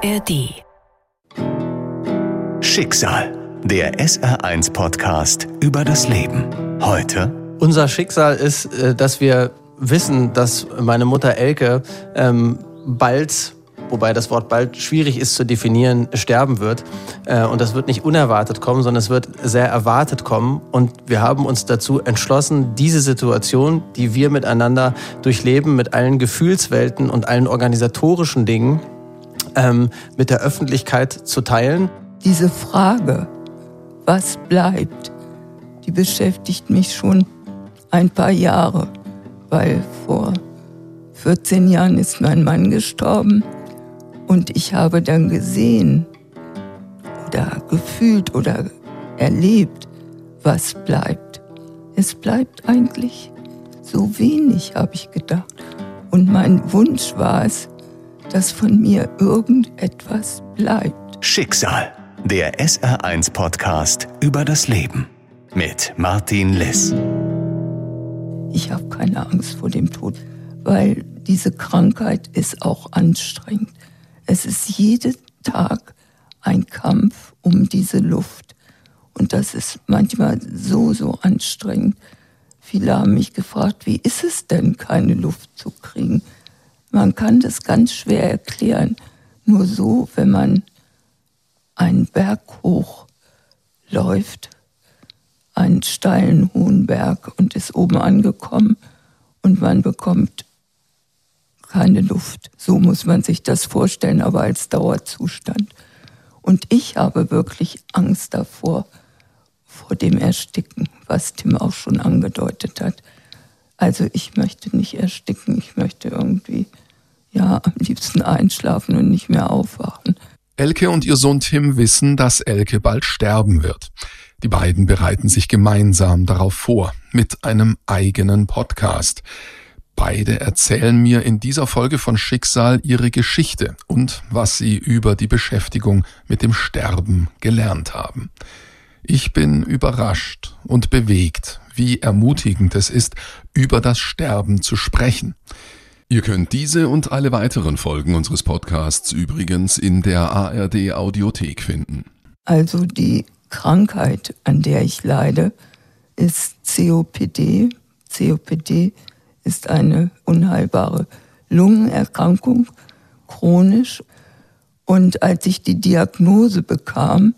ARD. Schicksal. Der SR1-Podcast über das Leben. Heute. Unser Schicksal ist, äh, dass wir wissen, dass meine Mutter Elke ähm, bald wobei das Wort bald schwierig ist zu definieren, sterben wird. Äh, und das wird nicht unerwartet kommen, sondern es wird sehr erwartet kommen. Und wir haben uns dazu entschlossen, diese Situation, die wir miteinander durchleben, mit allen Gefühlswelten und allen organisatorischen Dingen, ähm, mit der Öffentlichkeit zu teilen. Diese Frage, was bleibt, die beschäftigt mich schon ein paar Jahre, weil vor 14 Jahren ist mein Mann gestorben und ich habe dann gesehen oder gefühlt oder erlebt, was bleibt. Es bleibt eigentlich so wenig, habe ich gedacht. Und mein Wunsch war es, dass von mir irgendetwas bleibt. Schicksal. Der SR1-Podcast über das Leben. Mit Martin Liss. Ich habe keine Angst vor dem Tod, weil diese Krankheit ist auch anstrengend. Es ist jeden Tag ein Kampf um diese Luft. Und das ist manchmal so, so anstrengend. Viele haben mich gefragt, wie ist es denn, keine Luft zu kriegen? Man kann das ganz schwer erklären. Nur so, wenn man einen Berg hoch läuft, einen steilen hohen Berg und ist oben angekommen und man bekommt keine Luft. So muss man sich das vorstellen, aber als Dauerzustand. Und ich habe wirklich Angst davor, vor dem Ersticken, was Tim auch schon angedeutet hat. Also ich möchte nicht ersticken, ich möchte irgendwie, ja, am liebsten einschlafen und nicht mehr aufwachen. Elke und ihr Sohn Tim wissen, dass Elke bald sterben wird. Die beiden bereiten sich gemeinsam darauf vor, mit einem eigenen Podcast. Beide erzählen mir in dieser Folge von Schicksal ihre Geschichte und was sie über die Beschäftigung mit dem Sterben gelernt haben. Ich bin überrascht und bewegt, wie ermutigend es ist, über das Sterben zu sprechen. Ihr könnt diese und alle weiteren Folgen unseres Podcasts übrigens in der ARD Audiothek finden. Also die Krankheit, an der ich leide, ist COPD. COPD ist eine unheilbare Lungenerkrankung, chronisch. Und als ich die Diagnose bekam,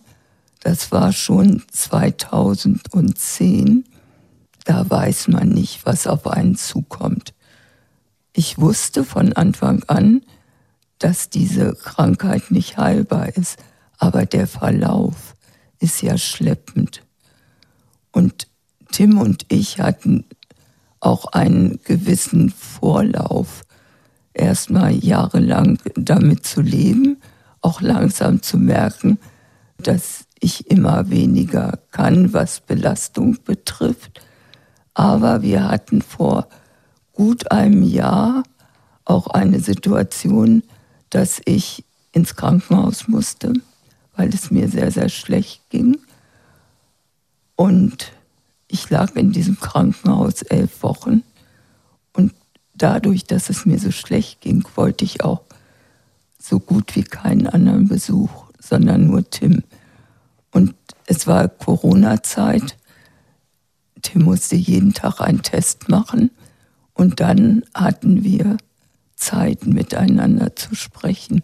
das war schon 2010, da weiß man nicht, was auf einen zukommt. Ich wusste von Anfang an, dass diese Krankheit nicht heilbar ist, aber der Verlauf ist ja schleppend. Und Tim und ich hatten auch einen gewissen Vorlauf, erstmal jahrelang damit zu leben, auch langsam zu merken, dass ich immer weniger kann, was Belastung betrifft. Aber wir hatten vor gut einem Jahr auch eine Situation, dass ich ins Krankenhaus musste, weil es mir sehr, sehr schlecht ging. Und ich lag in diesem Krankenhaus elf Wochen und dadurch, dass es mir so schlecht ging, wollte ich auch so gut wie keinen anderen Besuch, sondern nur Tim. Und es war Corona-Zeit. Tim musste jeden Tag einen Test machen und dann hatten wir Zeit miteinander zu sprechen.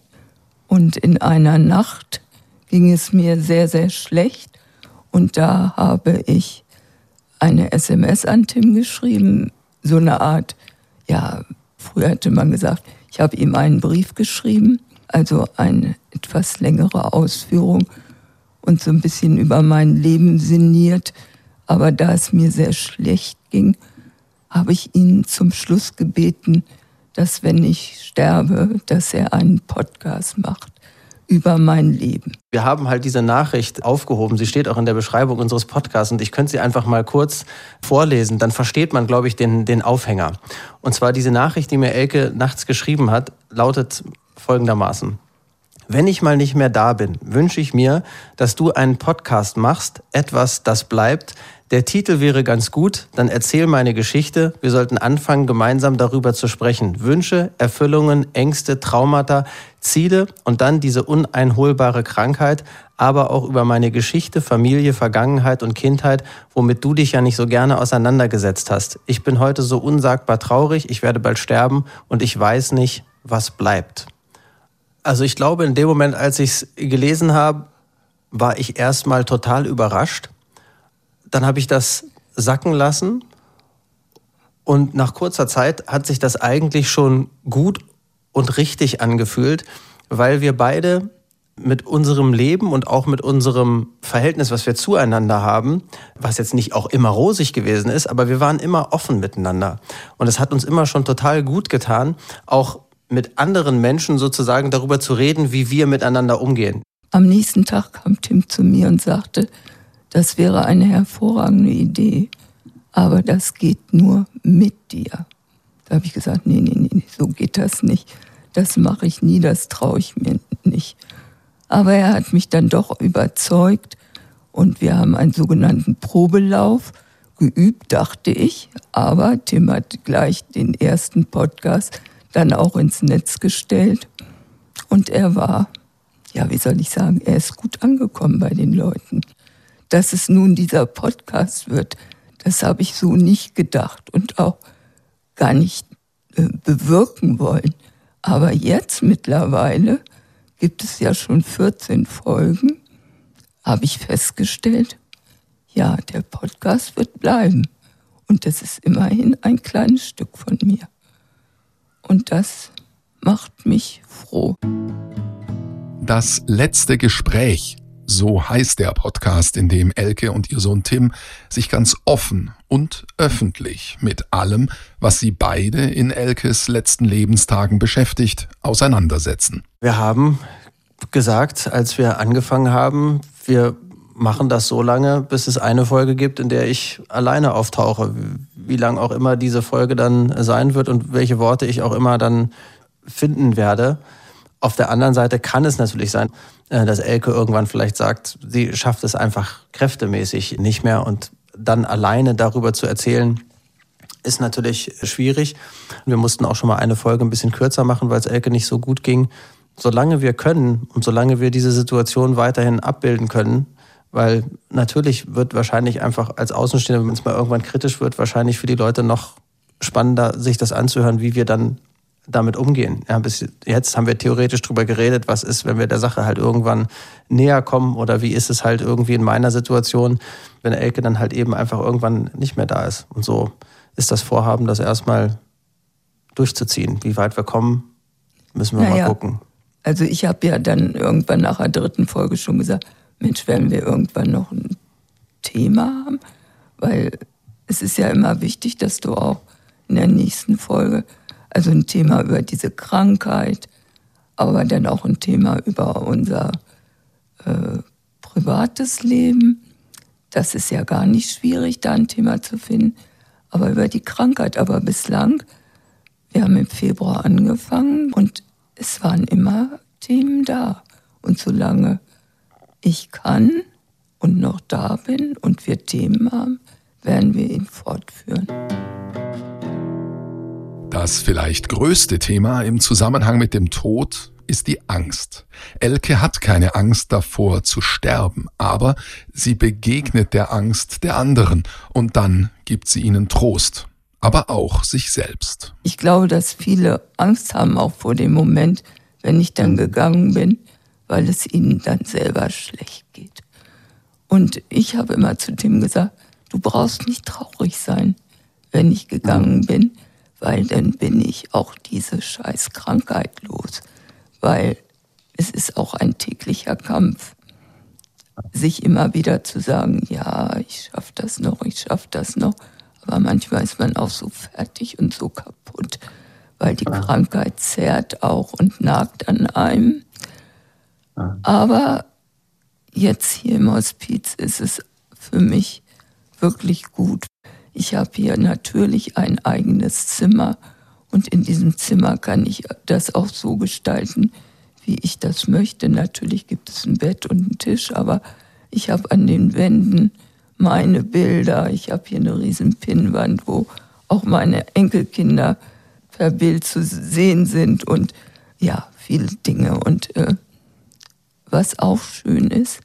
Und in einer Nacht ging es mir sehr, sehr schlecht und da habe ich eine SMS an Tim geschrieben, so eine Art, ja, früher hätte man gesagt, ich habe ihm einen Brief geschrieben, also eine etwas längere Ausführung und so ein bisschen über mein Leben sinniert. Aber da es mir sehr schlecht ging, habe ich ihn zum Schluss gebeten, dass wenn ich sterbe, dass er einen Podcast macht über mein Leben. Wir haben halt diese Nachricht aufgehoben. Sie steht auch in der Beschreibung unseres Podcasts und ich könnte sie einfach mal kurz vorlesen. Dann versteht man, glaube ich, den, den Aufhänger. Und zwar diese Nachricht, die mir Elke nachts geschrieben hat, lautet folgendermaßen. Wenn ich mal nicht mehr da bin, wünsche ich mir, dass du einen Podcast machst, etwas, das bleibt. Der Titel wäre ganz gut, dann erzähl meine Geschichte. Wir sollten anfangen, gemeinsam darüber zu sprechen. Wünsche, Erfüllungen, Ängste, Traumata, Ziele und dann diese uneinholbare Krankheit, aber auch über meine Geschichte, Familie, Vergangenheit und Kindheit, womit du dich ja nicht so gerne auseinandergesetzt hast. Ich bin heute so unsagbar traurig, ich werde bald sterben und ich weiß nicht, was bleibt. Also ich glaube, in dem Moment, als ich es gelesen habe, war ich erstmal total überrascht. Dann habe ich das sacken lassen und nach kurzer Zeit hat sich das eigentlich schon gut und richtig angefühlt, weil wir beide mit unserem Leben und auch mit unserem Verhältnis, was wir zueinander haben, was jetzt nicht auch immer rosig gewesen ist, aber wir waren immer offen miteinander. Und es hat uns immer schon total gut getan, auch mit anderen Menschen sozusagen darüber zu reden, wie wir miteinander umgehen. Am nächsten Tag kam Tim zu mir und sagte, das wäre eine hervorragende Idee, aber das geht nur mit dir. Da habe ich gesagt, nee, nee, nee, so geht das nicht. Das mache ich nie, das traue ich mir nicht. Aber er hat mich dann doch überzeugt und wir haben einen sogenannten Probelauf geübt, dachte ich. Aber Tim hat gleich den ersten Podcast dann auch ins Netz gestellt. Und er war, ja, wie soll ich sagen, er ist gut angekommen bei den Leuten. Dass es nun dieser Podcast wird, das habe ich so nicht gedacht und auch gar nicht äh, bewirken wollen. Aber jetzt mittlerweile gibt es ja schon 14 Folgen, habe ich festgestellt, ja, der Podcast wird bleiben. Und das ist immerhin ein kleines Stück von mir. Und das macht mich froh. Das letzte Gespräch, so heißt der Podcast, in dem Elke und ihr Sohn Tim sich ganz offen und öffentlich mit allem, was sie beide in Elkes letzten Lebenstagen beschäftigt, auseinandersetzen. Wir haben gesagt, als wir angefangen haben, wir machen das so lange, bis es eine Folge gibt, in der ich alleine auftauche wie lang auch immer diese Folge dann sein wird und welche Worte ich auch immer dann finden werde. Auf der anderen Seite kann es natürlich sein, äh, dass Elke irgendwann vielleicht sagt, sie schafft es einfach kräftemäßig nicht mehr und dann alleine darüber zu erzählen, ist natürlich schwierig. Wir mussten auch schon mal eine Folge ein bisschen kürzer machen, weil es Elke nicht so gut ging. Solange wir können und solange wir diese Situation weiterhin abbilden können, weil natürlich wird wahrscheinlich einfach als Außenstehender, wenn es mal irgendwann kritisch wird, wahrscheinlich für die Leute noch spannender, sich das anzuhören, wie wir dann damit umgehen. Ja, bis jetzt haben wir theoretisch drüber geredet, was ist, wenn wir der Sache halt irgendwann näher kommen oder wie ist es halt irgendwie in meiner Situation, wenn Elke dann halt eben einfach irgendwann nicht mehr da ist. Und so ist das Vorhaben, das erstmal durchzuziehen. Wie weit wir kommen, müssen wir naja. mal gucken. Also ich habe ja dann irgendwann nach der dritten Folge schon gesagt, Mensch, werden wir irgendwann noch ein Thema haben? Weil es ist ja immer wichtig, dass du auch in der nächsten Folge, also ein Thema über diese Krankheit, aber dann auch ein Thema über unser äh, privates Leben. Das ist ja gar nicht schwierig, da ein Thema zu finden. Aber über die Krankheit. Aber bislang, wir haben im Februar angefangen und es waren immer Themen da. Und solange ich kann und noch da bin und wir Themen haben, werden wir ihn fortführen. Das vielleicht größte Thema im Zusammenhang mit dem Tod ist die Angst. Elke hat keine Angst davor zu sterben, aber sie begegnet der Angst der anderen und dann gibt sie ihnen Trost, aber auch sich selbst. Ich glaube, dass viele Angst haben auch vor dem Moment, wenn ich dann gegangen bin, weil es ihnen dann selber schlecht geht. Und ich habe immer zu Tim gesagt, du brauchst nicht traurig sein, wenn ich gegangen bin, weil dann bin ich auch diese scheiß Krankheit los. Weil es ist auch ein täglicher Kampf, sich immer wieder zu sagen, ja, ich schaffe das noch, ich schaffe das noch. Aber manchmal ist man auch so fertig und so kaputt, weil die Krankheit zerrt auch und nagt an einem. Aber jetzt hier im Hospiz ist es für mich wirklich gut. Ich habe hier natürlich ein eigenes Zimmer und in diesem Zimmer kann ich das auch so gestalten, wie ich das möchte. Natürlich gibt es ein Bett und einen Tisch, aber ich habe an den Wänden meine Bilder. Ich habe hier eine riesen Pinnwand, wo auch meine Enkelkinder per Bild zu sehen sind und ja, viele Dinge. Und äh, was auch schön ist,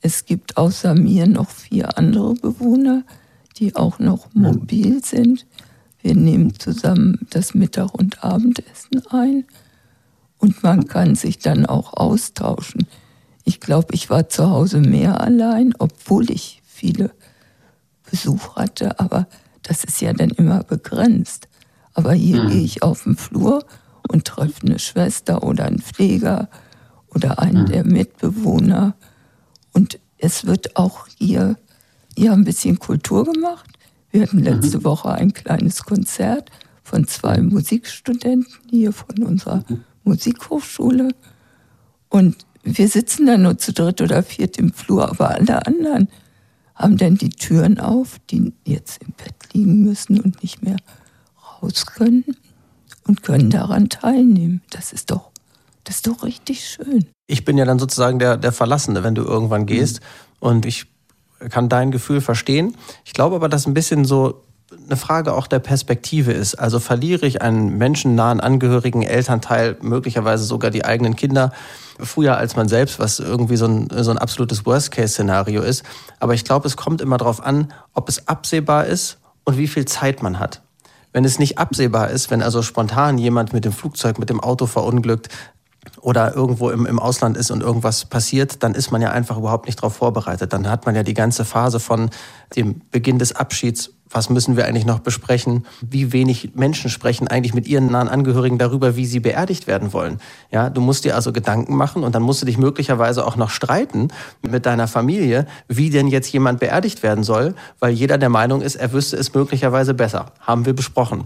es gibt außer mir noch vier andere Bewohner, die auch noch mobil sind. Wir nehmen zusammen das Mittag- und Abendessen ein und man kann sich dann auch austauschen. Ich glaube, ich war zu Hause mehr allein, obwohl ich viele Besuch hatte, aber das ist ja dann immer begrenzt. Aber hier mhm. gehe ich auf den Flur und treffe eine Schwester oder einen Pfleger oder einen mhm. der Mitbewohner. Und es wird auch hier, hier ein bisschen Kultur gemacht. Wir hatten letzte mhm. Woche ein kleines Konzert von zwei Musikstudenten hier von unserer mhm. Musikhochschule. Und wir sitzen da nur zu dritt oder viert im Flur, aber alle anderen haben dann die Türen auf, die jetzt im Bett liegen müssen und nicht mehr raus können und können daran teilnehmen. Das ist doch, das ist doch richtig schön. Ich bin ja dann sozusagen der, der Verlassene, wenn du irgendwann gehst. Mhm. Und ich kann dein Gefühl verstehen. Ich glaube aber, dass ein bisschen so eine Frage auch der Perspektive ist. Also verliere ich einen menschennahen Angehörigen, Elternteil, möglicherweise sogar die eigenen Kinder früher als man selbst, was irgendwie so ein, so ein absolutes Worst-Case-Szenario ist. Aber ich glaube, es kommt immer darauf an, ob es absehbar ist und wie viel Zeit man hat. Wenn es nicht absehbar ist, wenn also spontan jemand mit dem Flugzeug, mit dem Auto verunglückt, oder irgendwo im, im Ausland ist und irgendwas passiert, dann ist man ja einfach überhaupt nicht darauf vorbereitet. Dann hat man ja die ganze Phase von dem Beginn des Abschieds was müssen wir eigentlich noch besprechen? Wie wenig Menschen sprechen eigentlich mit ihren nahen Angehörigen darüber, wie sie beerdigt werden wollen? Ja, du musst dir also Gedanken machen und dann musst du dich möglicherweise auch noch streiten mit deiner Familie, wie denn jetzt jemand beerdigt werden soll, weil jeder der Meinung ist, er wüsste es möglicherweise besser. Haben wir besprochen.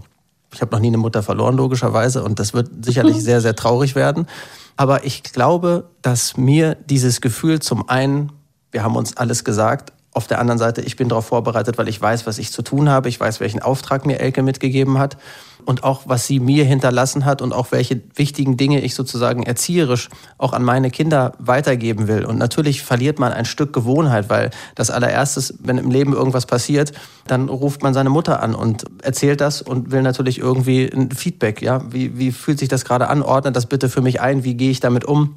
Ich habe noch nie eine Mutter verloren, logischerweise, und das wird sicherlich sehr, sehr traurig werden. Aber ich glaube, dass mir dieses Gefühl zum einen, wir haben uns alles gesagt, auf der anderen Seite, ich bin darauf vorbereitet, weil ich weiß, was ich zu tun habe. Ich weiß, welchen Auftrag mir Elke mitgegeben hat und auch, was sie mir hinterlassen hat und auch welche wichtigen Dinge ich sozusagen erzieherisch auch an meine Kinder weitergeben will. Und natürlich verliert man ein Stück Gewohnheit, weil das allererstes, wenn im Leben irgendwas passiert, dann ruft man seine Mutter an und erzählt das und will natürlich irgendwie ein Feedback. Ja, wie, wie fühlt sich das gerade an? Ordnet das bitte für mich ein? Wie gehe ich damit um?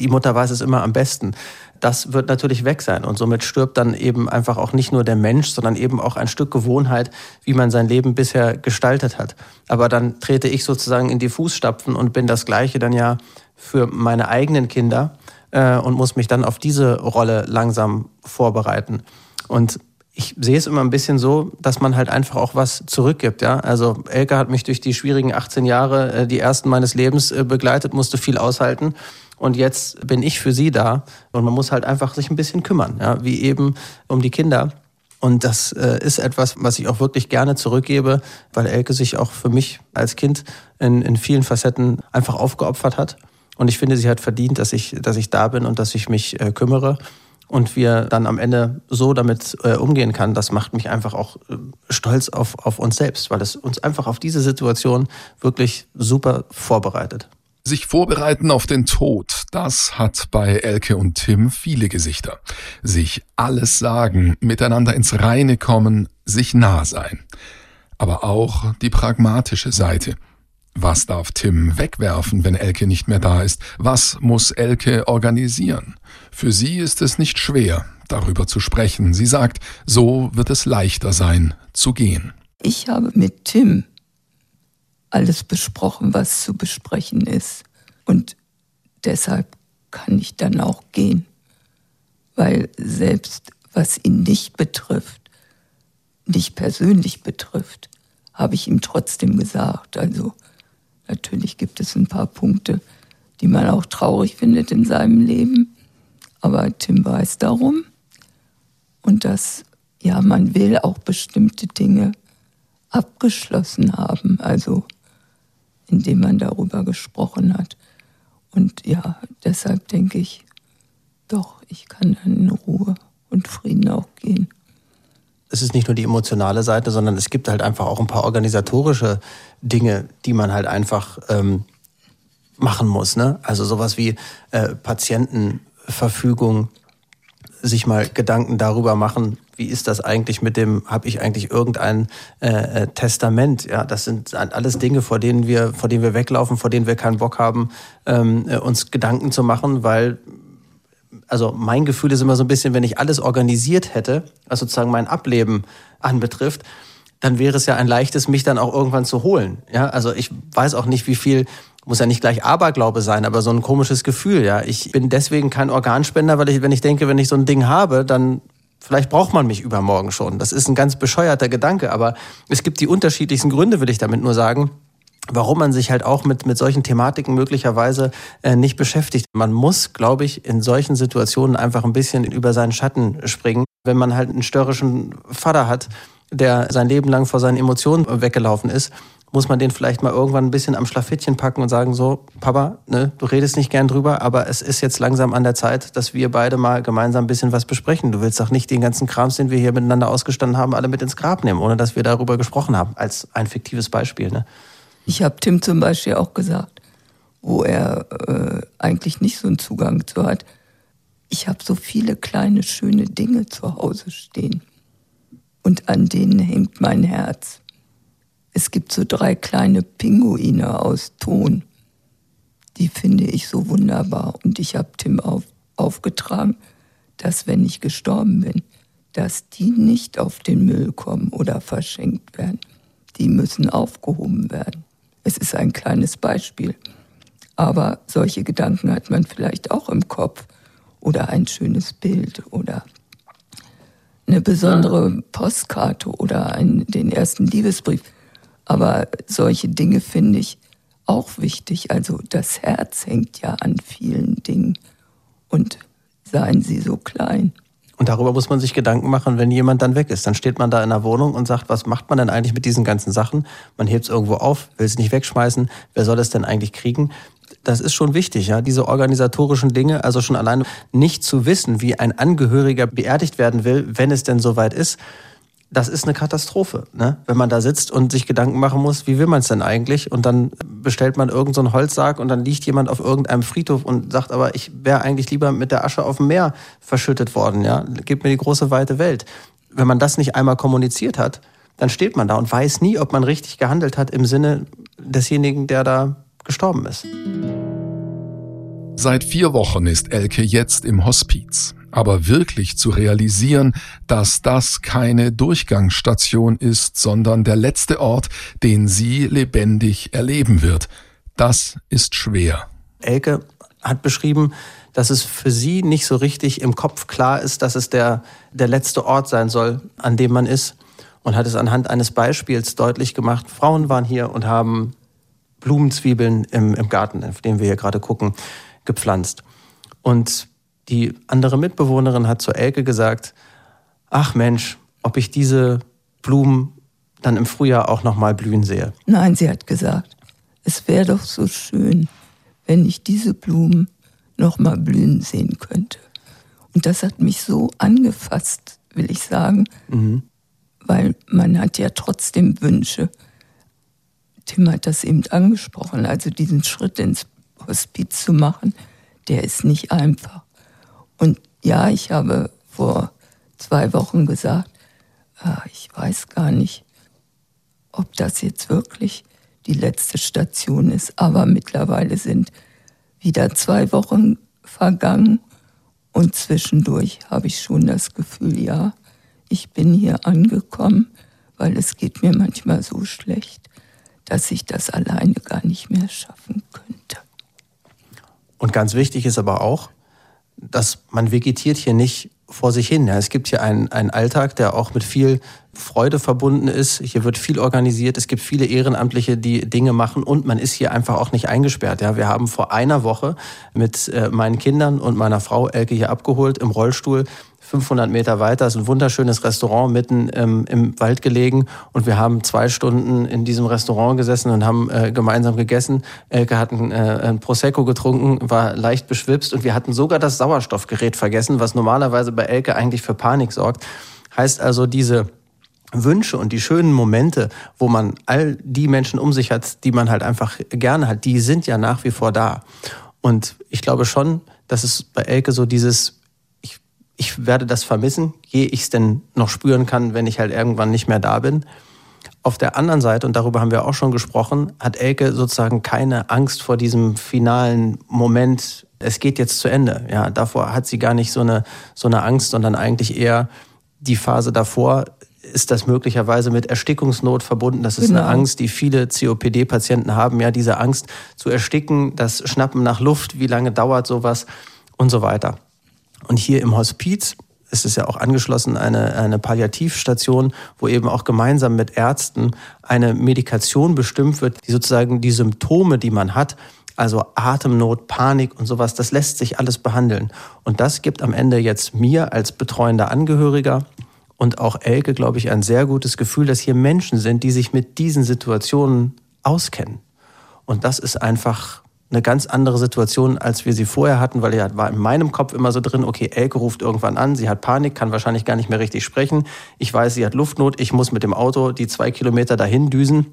Die Mutter weiß es immer am besten das wird natürlich weg sein. Und somit stirbt dann eben einfach auch nicht nur der Mensch, sondern eben auch ein Stück Gewohnheit, wie man sein Leben bisher gestaltet hat. Aber dann trete ich sozusagen in die Fußstapfen und bin das Gleiche dann ja für meine eigenen Kinder äh, und muss mich dann auf diese Rolle langsam vorbereiten. Und ich sehe es immer ein bisschen so, dass man halt einfach auch was zurückgibt. Ja? Also Elke hat mich durch die schwierigen 18 Jahre, äh, die ersten meines Lebens äh, begleitet, musste viel aushalten. Und jetzt bin ich für sie da. Und man muss halt einfach sich ein bisschen kümmern, ja? wie eben um die Kinder. Und das äh, ist etwas, was ich auch wirklich gerne zurückgebe, weil Elke sich auch für mich als Kind in, in vielen Facetten einfach aufgeopfert hat. Und ich finde, sie hat verdient, dass ich, dass ich da bin und dass ich mich äh, kümmere und wir dann am Ende so damit äh, umgehen kann, das macht mich einfach auch äh, stolz auf, auf uns selbst, weil es uns einfach auf diese Situation wirklich super vorbereitet. Sich vorbereiten auf den Tod, das hat bei Elke und Tim viele Gesichter. Sich alles sagen, miteinander ins Reine kommen, sich nah sein. Aber auch die pragmatische Seite. Was darf Tim wegwerfen, wenn Elke nicht mehr da ist? Was muss Elke organisieren? Für sie ist es nicht schwer, darüber zu sprechen. Sie sagt, so wird es leichter sein, zu gehen. Ich habe mit Tim alles besprochen, was zu besprechen ist. Und deshalb kann ich dann auch gehen. Weil selbst was ihn nicht betrifft, nicht persönlich betrifft, habe ich ihm trotzdem gesagt. Also Natürlich gibt es ein paar Punkte, die man auch traurig findet in seinem Leben. Aber Tim weiß darum. Und dass, ja, man will auch bestimmte Dinge abgeschlossen haben. Also, indem man darüber gesprochen hat. Und ja, deshalb denke ich, doch, ich kann dann in Ruhe und Frieden auch gehen es ist nicht nur die emotionale Seite, sondern es gibt halt einfach auch ein paar organisatorische Dinge, die man halt einfach ähm, machen muss. Ne? Also sowas wie äh, Patientenverfügung, sich mal Gedanken darüber machen, wie ist das eigentlich mit dem, habe ich eigentlich irgendein äh, äh, Testament? Ja, das sind alles Dinge, vor denen wir, vor denen wir weglaufen, vor denen wir keinen Bock haben, ähm, äh, uns Gedanken zu machen, weil also mein Gefühl ist immer so ein bisschen, wenn ich alles organisiert hätte, was sozusagen mein Ableben anbetrifft, dann wäre es ja ein leichtes, mich dann auch irgendwann zu holen. Ja, also ich weiß auch nicht, wie viel muss ja nicht gleich Aberglaube sein, aber so ein komisches Gefühl, ja. Ich bin deswegen kein Organspender, weil ich, wenn ich denke, wenn ich so ein Ding habe, dann vielleicht braucht man mich übermorgen schon. Das ist ein ganz bescheuerter Gedanke, aber es gibt die unterschiedlichsten Gründe, will ich damit nur sagen warum man sich halt auch mit, mit solchen Thematiken möglicherweise äh, nicht beschäftigt. Man muss, glaube ich, in solchen Situationen einfach ein bisschen über seinen Schatten springen. Wenn man halt einen störrischen Vater hat, der sein Leben lang vor seinen Emotionen weggelaufen ist, muss man den vielleicht mal irgendwann ein bisschen am Schlafittchen packen und sagen, so, Papa, ne, du redest nicht gern drüber, aber es ist jetzt langsam an der Zeit, dass wir beide mal gemeinsam ein bisschen was besprechen. Du willst doch nicht den ganzen Krams, den wir hier miteinander ausgestanden haben, alle mit ins Grab nehmen, ohne dass wir darüber gesprochen haben, als ein fiktives Beispiel. Ne? Ich habe Tim zum Beispiel auch gesagt, wo er äh, eigentlich nicht so einen Zugang zu hat. Ich habe so viele kleine, schöne Dinge zu Hause stehen. Und an denen hängt mein Herz. Es gibt so drei kleine Pinguine aus Ton. Die finde ich so wunderbar. Und ich habe Tim auf, aufgetragen, dass wenn ich gestorben bin, dass die nicht auf den Müll kommen oder verschenkt werden. Die müssen aufgehoben werden. Es ist ein kleines Beispiel. Aber solche Gedanken hat man vielleicht auch im Kopf. Oder ein schönes Bild oder eine besondere Postkarte oder einen, den ersten Liebesbrief. Aber solche Dinge finde ich auch wichtig. Also das Herz hängt ja an vielen Dingen und seien sie so klein. Und darüber muss man sich Gedanken machen, wenn jemand dann weg ist. Dann steht man da in der Wohnung und sagt, was macht man denn eigentlich mit diesen ganzen Sachen? Man hebt es irgendwo auf, will es nicht wegschmeißen. Wer soll es denn eigentlich kriegen? Das ist schon wichtig, ja, diese organisatorischen Dinge, also schon alleine nicht zu wissen, wie ein Angehöriger beerdigt werden will, wenn es denn soweit ist das ist eine Katastrophe, ne? wenn man da sitzt und sich Gedanken machen muss, wie will man es denn eigentlich? Und dann bestellt man irgendeinen so Holzsarg und dann liegt jemand auf irgendeinem Friedhof und sagt, aber ich wäre eigentlich lieber mit der Asche auf dem Meer verschüttet worden. Ja? Gib mir die große weite Welt. Wenn man das nicht einmal kommuniziert hat, dann steht man da und weiß nie, ob man richtig gehandelt hat im Sinne desjenigen, der da gestorben ist. Seit vier Wochen ist Elke jetzt im Hospiz. Aber wirklich zu realisieren, dass das keine Durchgangsstation ist, sondern der letzte Ort, den sie lebendig erleben wird, das ist schwer. Elke hat beschrieben, dass es für sie nicht so richtig im Kopf klar ist, dass es der, der letzte Ort sein soll, an dem man ist. Und hat es anhand eines Beispiels deutlich gemacht. Frauen waren hier und haben Blumenzwiebeln im, im Garten, auf dem wir hier gerade gucken, gepflanzt. Und die andere Mitbewohnerin hat zur Elke gesagt, ach Mensch, ob ich diese Blumen dann im Frühjahr auch noch mal blühen sehe. Nein, sie hat gesagt, es wäre doch so schön, wenn ich diese Blumen noch mal blühen sehen könnte. Und das hat mich so angefasst, will ich sagen, mhm. weil man hat ja trotzdem Wünsche. Tim hat das eben angesprochen, also diesen Schritt ins Hospiz zu machen, der ist nicht einfach. Und ja, ich habe vor zwei Wochen gesagt, ah, ich weiß gar nicht, ob das jetzt wirklich die letzte Station ist. Aber mittlerweile sind wieder zwei Wochen vergangen und zwischendurch habe ich schon das Gefühl, ja, ich bin hier angekommen, weil es geht mir manchmal so schlecht, dass ich das alleine gar nicht mehr schaffen könnte. Und ganz wichtig ist aber auch, dass man vegetiert hier nicht vor sich hin. Ja, es gibt hier einen, einen Alltag, der auch mit viel Freude verbunden ist. Hier wird viel organisiert. Es gibt viele Ehrenamtliche, die Dinge machen und man ist hier einfach auch nicht eingesperrt. Ja, wir haben vor einer Woche mit äh, meinen Kindern und meiner Frau Elke hier abgeholt im Rollstuhl 500 Meter weiter ist ein wunderschönes Restaurant mitten ähm, im Wald gelegen und wir haben zwei Stunden in diesem Restaurant gesessen und haben äh, gemeinsam gegessen. Elke hat ein, äh, ein Prosecco getrunken, war leicht beschwipst und wir hatten sogar das Sauerstoffgerät vergessen, was normalerweise bei Elke eigentlich für Panik sorgt. Heißt also, diese Wünsche und die schönen Momente, wo man all die Menschen um sich hat, die man halt einfach gerne hat, die sind ja nach wie vor da. Und ich glaube schon, dass es bei Elke so dieses, ich, werde das vermissen, je ich es denn noch spüren kann, wenn ich halt irgendwann nicht mehr da bin. Auf der anderen Seite, und darüber haben wir auch schon gesprochen, hat Elke sozusagen keine Angst vor diesem finalen Moment, es geht jetzt zu Ende. Ja, davor hat sie gar nicht so eine, so eine Angst, sondern eigentlich eher die Phase davor, ist das möglicherweise mit Erstickungsnot verbunden. Das ist genau. eine Angst, die viele COPD-Patienten haben. Ja, diese Angst zu ersticken, das Schnappen nach Luft, wie lange dauert sowas und so weiter. Und hier im Hospiz ist es ja auch angeschlossen eine, eine Palliativstation, wo eben auch gemeinsam mit Ärzten eine Medikation bestimmt wird, die sozusagen die Symptome, die man hat, also Atemnot, Panik und sowas, das lässt sich alles behandeln. Und das gibt am Ende jetzt mir als betreuender Angehöriger und auch Elke, glaube ich, ein sehr gutes Gefühl, dass hier Menschen sind, die sich mit diesen Situationen auskennen. Und das ist einfach eine ganz andere Situation, als wir sie vorher hatten, weil er war in meinem Kopf immer so drin, okay, Elke ruft irgendwann an, sie hat Panik, kann wahrscheinlich gar nicht mehr richtig sprechen. Ich weiß, sie hat Luftnot, ich muss mit dem Auto die zwei Kilometer dahin düsen.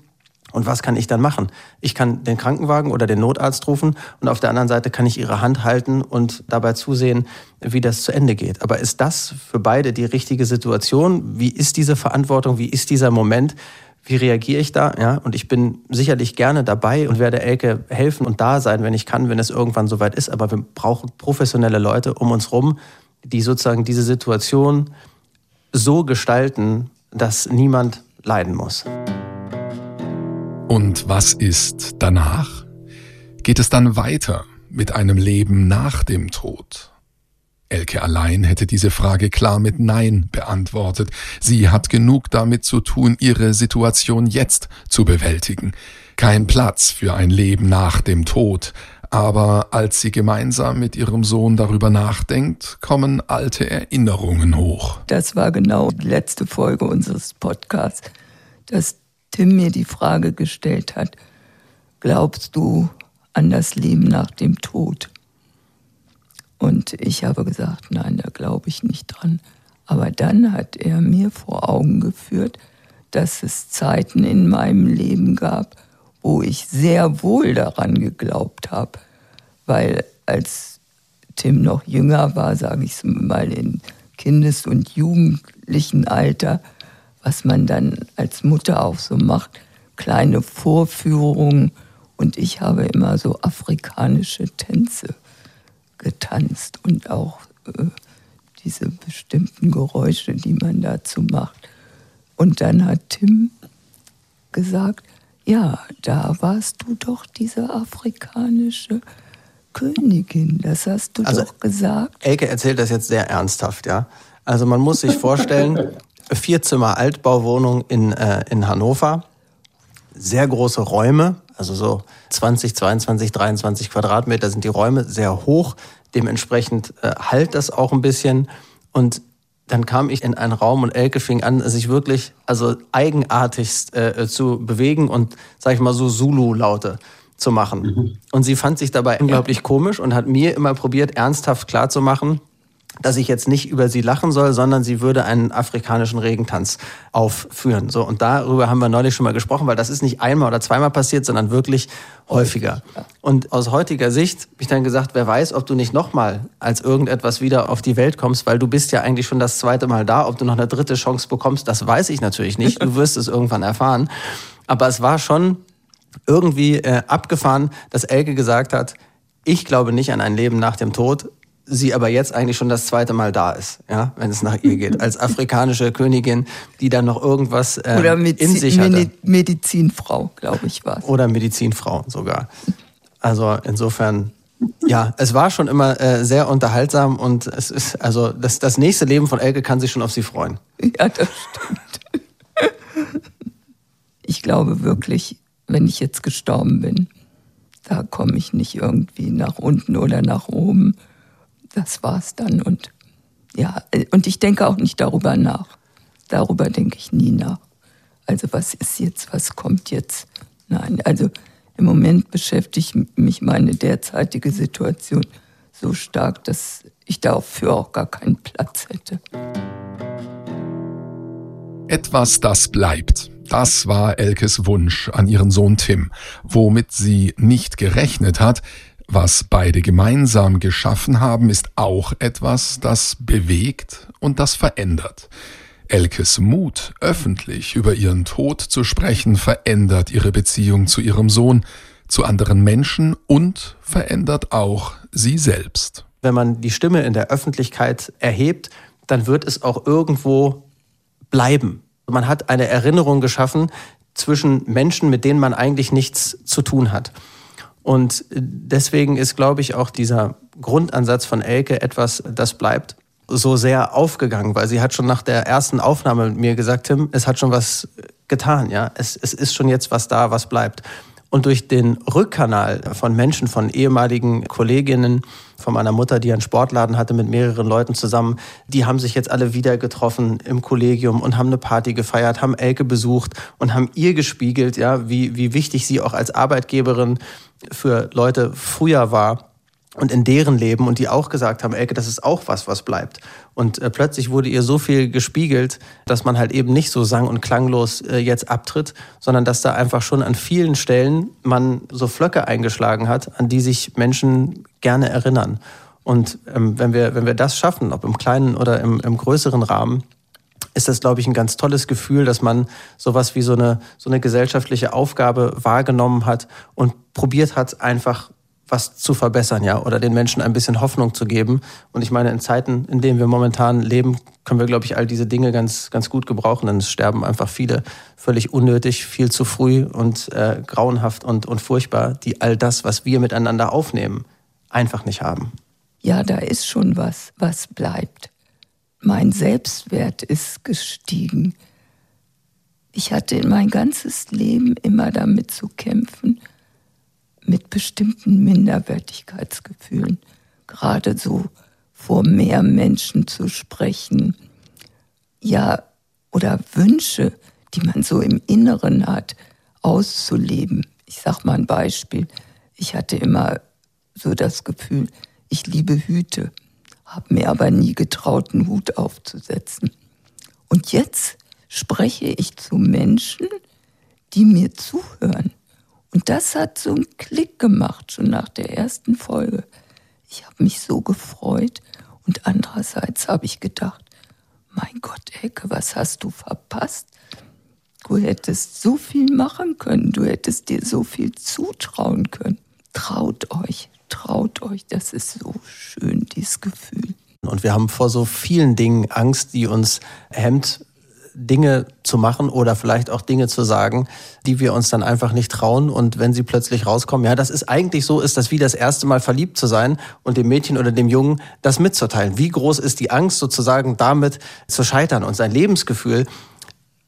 Und was kann ich dann machen? Ich kann den Krankenwagen oder den Notarzt rufen und auf der anderen Seite kann ich ihre Hand halten und dabei zusehen, wie das zu Ende geht. Aber ist das für beide die richtige Situation? Wie ist diese Verantwortung? Wie ist dieser Moment? Wie reagiere ich da? Ja, und ich bin sicherlich gerne dabei und werde Elke helfen und da sein, wenn ich kann, wenn es irgendwann soweit ist. Aber wir brauchen professionelle Leute um uns rum, die sozusagen diese Situation so gestalten, dass niemand leiden muss. Und was ist danach? Geht es dann weiter mit einem Leben nach dem Tod? Elke allein hätte diese Frage klar mit Nein beantwortet. Sie hat genug damit zu tun, ihre Situation jetzt zu bewältigen. Kein Platz für ein Leben nach dem Tod. Aber als sie gemeinsam mit ihrem Sohn darüber nachdenkt, kommen alte Erinnerungen hoch. Das war genau die letzte Folge unseres Podcasts, dass Tim mir die Frage gestellt hat, glaubst du an das Leben nach dem Tod? Und ich habe gesagt, nein, da glaube ich nicht dran. Aber dann hat er mir vor Augen geführt, dass es Zeiten in meinem Leben gab, wo ich sehr wohl daran geglaubt habe. Weil als Tim noch jünger war, sage ich es mal in Kindes- und Jugendlichenalter, was man dann als Mutter auch so macht, kleine Vorführungen. Und ich habe immer so afrikanische Tänze getanzt und auch äh, diese bestimmten Geräusche, die man dazu macht. Und dann hat Tim gesagt, ja, da warst du doch diese afrikanische Königin, das hast du also, doch gesagt. Elke erzählt das jetzt sehr ernsthaft, ja. Also man muss sich vorstellen, Vierzimmer Altbauwohnung in, äh, in Hannover. Sehr große Räume, also so 20, 22, 23 Quadratmeter sind die Räume, sehr hoch. Dementsprechend äh, halt das auch ein bisschen. Und dann kam ich in einen Raum und Elke fing an, sich wirklich also eigenartigst äh, zu bewegen und, sag ich mal, so Zulu-Laute zu machen. Mhm. Und sie fand sich dabei unglaublich komisch und hat mir immer probiert, ernsthaft klarzumachen, dass ich jetzt nicht über sie lachen soll, sondern sie würde einen afrikanischen Regentanz aufführen. So und darüber haben wir neulich schon mal gesprochen, weil das ist nicht einmal oder zweimal passiert, sondern wirklich häufiger. Und aus heutiger Sicht habe ich dann gesagt, wer weiß, ob du nicht nochmal als irgendetwas wieder auf die Welt kommst, weil du bist ja eigentlich schon das zweite Mal da. Ob du noch eine dritte Chance bekommst, das weiß ich natürlich nicht. Du wirst es irgendwann erfahren. Aber es war schon irgendwie äh, abgefahren, dass Elke gesagt hat, ich glaube nicht an ein Leben nach dem Tod sie aber jetzt eigentlich schon das zweite Mal da ist, ja, wenn es nach ihr geht, als afrikanische Königin, die dann noch irgendwas äh, Oder in sich hatte. Medizinfrau, glaube ich, war Oder Medizinfrau sogar. Also insofern, ja, es war schon immer äh, sehr unterhaltsam und es ist, also das, das nächste Leben von Elke kann sich schon auf sie freuen. Ja, das stimmt. Ich glaube wirklich, wenn ich jetzt gestorben bin, da komme ich nicht irgendwie nach unten oder nach oben das war's dann. Und ja, und ich denke auch nicht darüber nach. Darüber denke ich nie nach. Also was ist jetzt, was kommt jetzt? Nein, also im Moment beschäftigt mich meine derzeitige Situation so stark, dass ich dafür auch gar keinen Platz hätte. Etwas, das bleibt. Das war Elkes Wunsch an ihren Sohn Tim. Womit sie nicht gerechnet hat, was beide gemeinsam geschaffen haben, ist auch etwas, das bewegt und das verändert. Elkes Mut, öffentlich über ihren Tod zu sprechen, verändert ihre Beziehung zu ihrem Sohn, zu anderen Menschen und verändert auch sie selbst. Wenn man die Stimme in der Öffentlichkeit erhebt, dann wird es auch irgendwo bleiben. Man hat eine Erinnerung geschaffen zwischen Menschen, mit denen man eigentlich nichts zu tun hat. Und deswegen ist, glaube ich, auch dieser Grundansatz von Elke etwas, das bleibt so sehr aufgegangen, weil sie hat schon nach der ersten Aufnahme mit mir gesagt, Tim, es hat schon was getan, ja. Es, es ist schon jetzt was da, was bleibt. Und durch den Rückkanal von Menschen, von ehemaligen Kolleginnen, von meiner Mutter, die einen Sportladen hatte mit mehreren Leuten zusammen, die haben sich jetzt alle wieder getroffen im Kollegium und haben eine Party gefeiert, haben Elke besucht und haben ihr gespiegelt, ja, wie, wie wichtig sie auch als Arbeitgeberin für Leute früher war und in deren Leben und die auch gesagt haben, Elke, das ist auch was, was bleibt. Und äh, plötzlich wurde ihr so viel gespiegelt, dass man halt eben nicht so sang- und klanglos äh, jetzt abtritt, sondern dass da einfach schon an vielen Stellen man so Flöcke eingeschlagen hat, an die sich Menschen gerne erinnern. Und ähm, wenn, wir, wenn wir das schaffen, ob im kleinen oder im, im größeren Rahmen, ist das, glaube ich, ein ganz tolles Gefühl, dass man sowas wie so eine, so eine gesellschaftliche Aufgabe wahrgenommen hat und probiert hat, einfach was zu verbessern, ja, oder den Menschen ein bisschen Hoffnung zu geben. Und ich meine, in Zeiten, in denen wir momentan leben, können wir, glaube ich, all diese Dinge ganz, ganz gut gebrauchen. Denn es sterben einfach viele völlig unnötig, viel zu früh und äh, grauenhaft und, und furchtbar, die all das, was wir miteinander aufnehmen, einfach nicht haben. Ja, da ist schon was, was bleibt. Mein Selbstwert ist gestiegen. Ich hatte mein ganzes Leben immer damit zu kämpfen, mit bestimmten Minderwertigkeitsgefühlen, gerade so vor mehr Menschen zu sprechen, ja, oder Wünsche, die man so im Inneren hat, auszuleben. Ich sag mal ein Beispiel. Ich hatte immer so das Gefühl, ich liebe Hüte, habe mir aber nie getraut, einen Hut aufzusetzen. Und jetzt spreche ich zu Menschen, die mir zuhören und das hat so einen Klick gemacht, schon nach der ersten Folge. Ich habe mich so gefreut und andererseits habe ich gedacht, mein Gott, Ecke, was hast du verpasst? Du hättest so viel machen können, du hättest dir so viel zutrauen können. Traut euch, traut euch, das ist so schön, dieses Gefühl. Und wir haben vor so vielen Dingen Angst, die uns hemmt, Dinge zu machen oder vielleicht auch Dinge zu sagen, die wir uns dann einfach nicht trauen. Und wenn sie plötzlich rauskommen, ja, das ist eigentlich so, ist das wie das erste Mal verliebt zu sein und dem Mädchen oder dem Jungen das mitzuteilen. Wie groß ist die Angst sozusagen damit zu scheitern und sein Lebensgefühl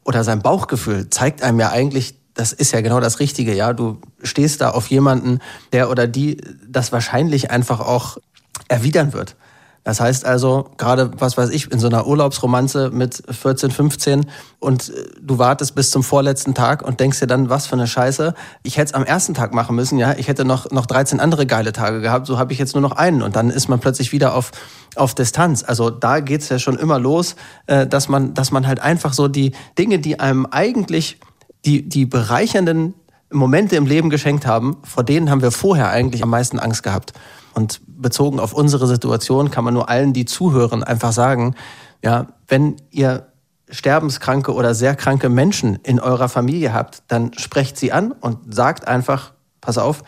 oder sein Bauchgefühl zeigt einem ja eigentlich, das ist ja genau das Richtige, ja. Du stehst da auf jemanden, der oder die das wahrscheinlich einfach auch erwidern wird. Das heißt also, gerade, was weiß ich, in so einer Urlaubsromanze mit 14, 15 und äh, du wartest bis zum vorletzten Tag und denkst dir dann, was für eine Scheiße. Ich hätte es am ersten Tag machen müssen, ja. Ich hätte noch, noch 13 andere geile Tage gehabt, so habe ich jetzt nur noch einen und dann ist man plötzlich wieder auf, auf Distanz. Also da geht's ja schon immer los, äh, dass man, dass man halt einfach so die Dinge, die einem eigentlich die, die bereichernden Momente im Leben geschenkt haben, vor denen haben wir vorher eigentlich am meisten Angst gehabt. Und bezogen auf unsere Situation kann man nur allen, die zuhören, einfach sagen, ja, wenn ihr sterbenskranke oder sehr kranke Menschen in eurer Familie habt, dann sprecht sie an und sagt einfach, pass auf,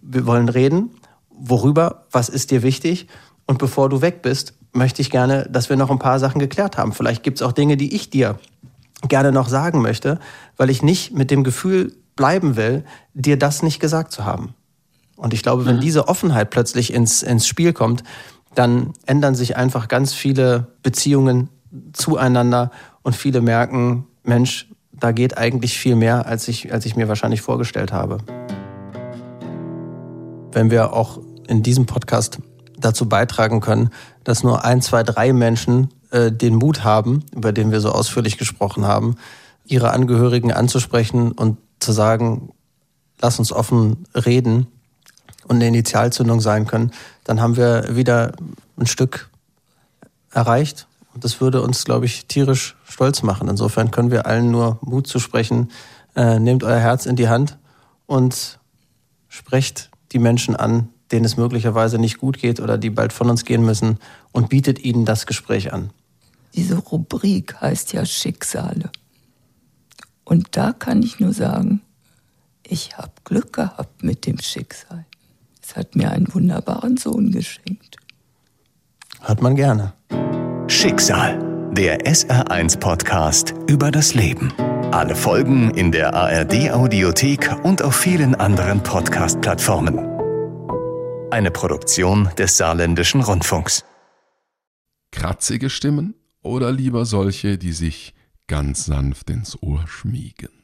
wir wollen reden, worüber, was ist dir wichtig und bevor du weg bist, möchte ich gerne, dass wir noch ein paar Sachen geklärt haben. Vielleicht gibt es auch Dinge, die ich dir gerne noch sagen möchte, weil ich nicht mit dem Gefühl bleiben will, dir das nicht gesagt zu haben. Und ich glaube, wenn mhm. diese Offenheit plötzlich ins, ins Spiel kommt, dann ändern sich einfach ganz viele Beziehungen zueinander und viele merken, Mensch, da geht eigentlich viel mehr, als ich, als ich mir wahrscheinlich vorgestellt habe. Wenn wir auch in diesem Podcast dazu beitragen können, dass nur ein, zwei, drei Menschen äh, den Mut haben, über den wir so ausführlich gesprochen haben, ihre Angehörigen anzusprechen und zu sagen, lass uns offen reden, und eine Initialzündung sein können, dann haben wir wieder ein Stück erreicht Und das würde uns, glaube ich, tierisch stolz machen. Insofern können wir allen nur Mut zu sprechen. Äh, nehmt euer Herz in die Hand und sprecht die Menschen an, denen es möglicherweise nicht gut geht oder die bald von uns gehen müssen und bietet ihnen das Gespräch an. Diese Rubrik heißt ja Schicksale. Und da kann ich nur sagen, ich habe Glück gehabt mit dem Schicksal. Es hat mir einen wunderbaren Sohn geschenkt. Hört man gerne. Schicksal, der SR1-Podcast über das Leben. Alle Folgen in der ARD-Audiothek und auf vielen anderen Podcast-Plattformen. Eine Produktion des Saarländischen Rundfunks. Kratzige Stimmen oder lieber solche, die sich ganz sanft ins Ohr schmiegen?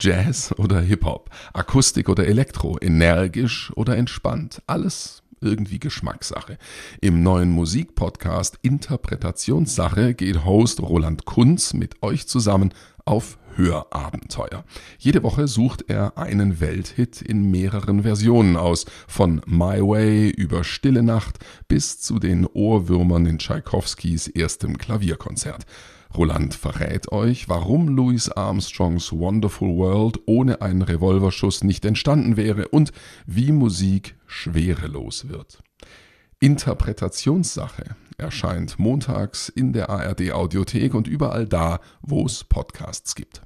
Jazz oder Hip-Hop, Akustik oder Elektro, energisch oder entspannt, alles irgendwie Geschmackssache. Im neuen Musikpodcast Interpretationssache geht Host Roland Kunz mit euch zusammen auf Hörabenteuer. Jede Woche sucht er einen Welthit in mehreren Versionen aus, von My Way über Stille Nacht bis zu den Ohrwürmern in Tschaikowskis erstem Klavierkonzert. Roland verrät euch, warum Louis Armstrongs Wonderful World ohne einen Revolverschuss nicht entstanden wäre und wie Musik schwerelos wird. Interpretationssache erscheint montags in der ARD Audiothek und überall da, wo es Podcasts gibt.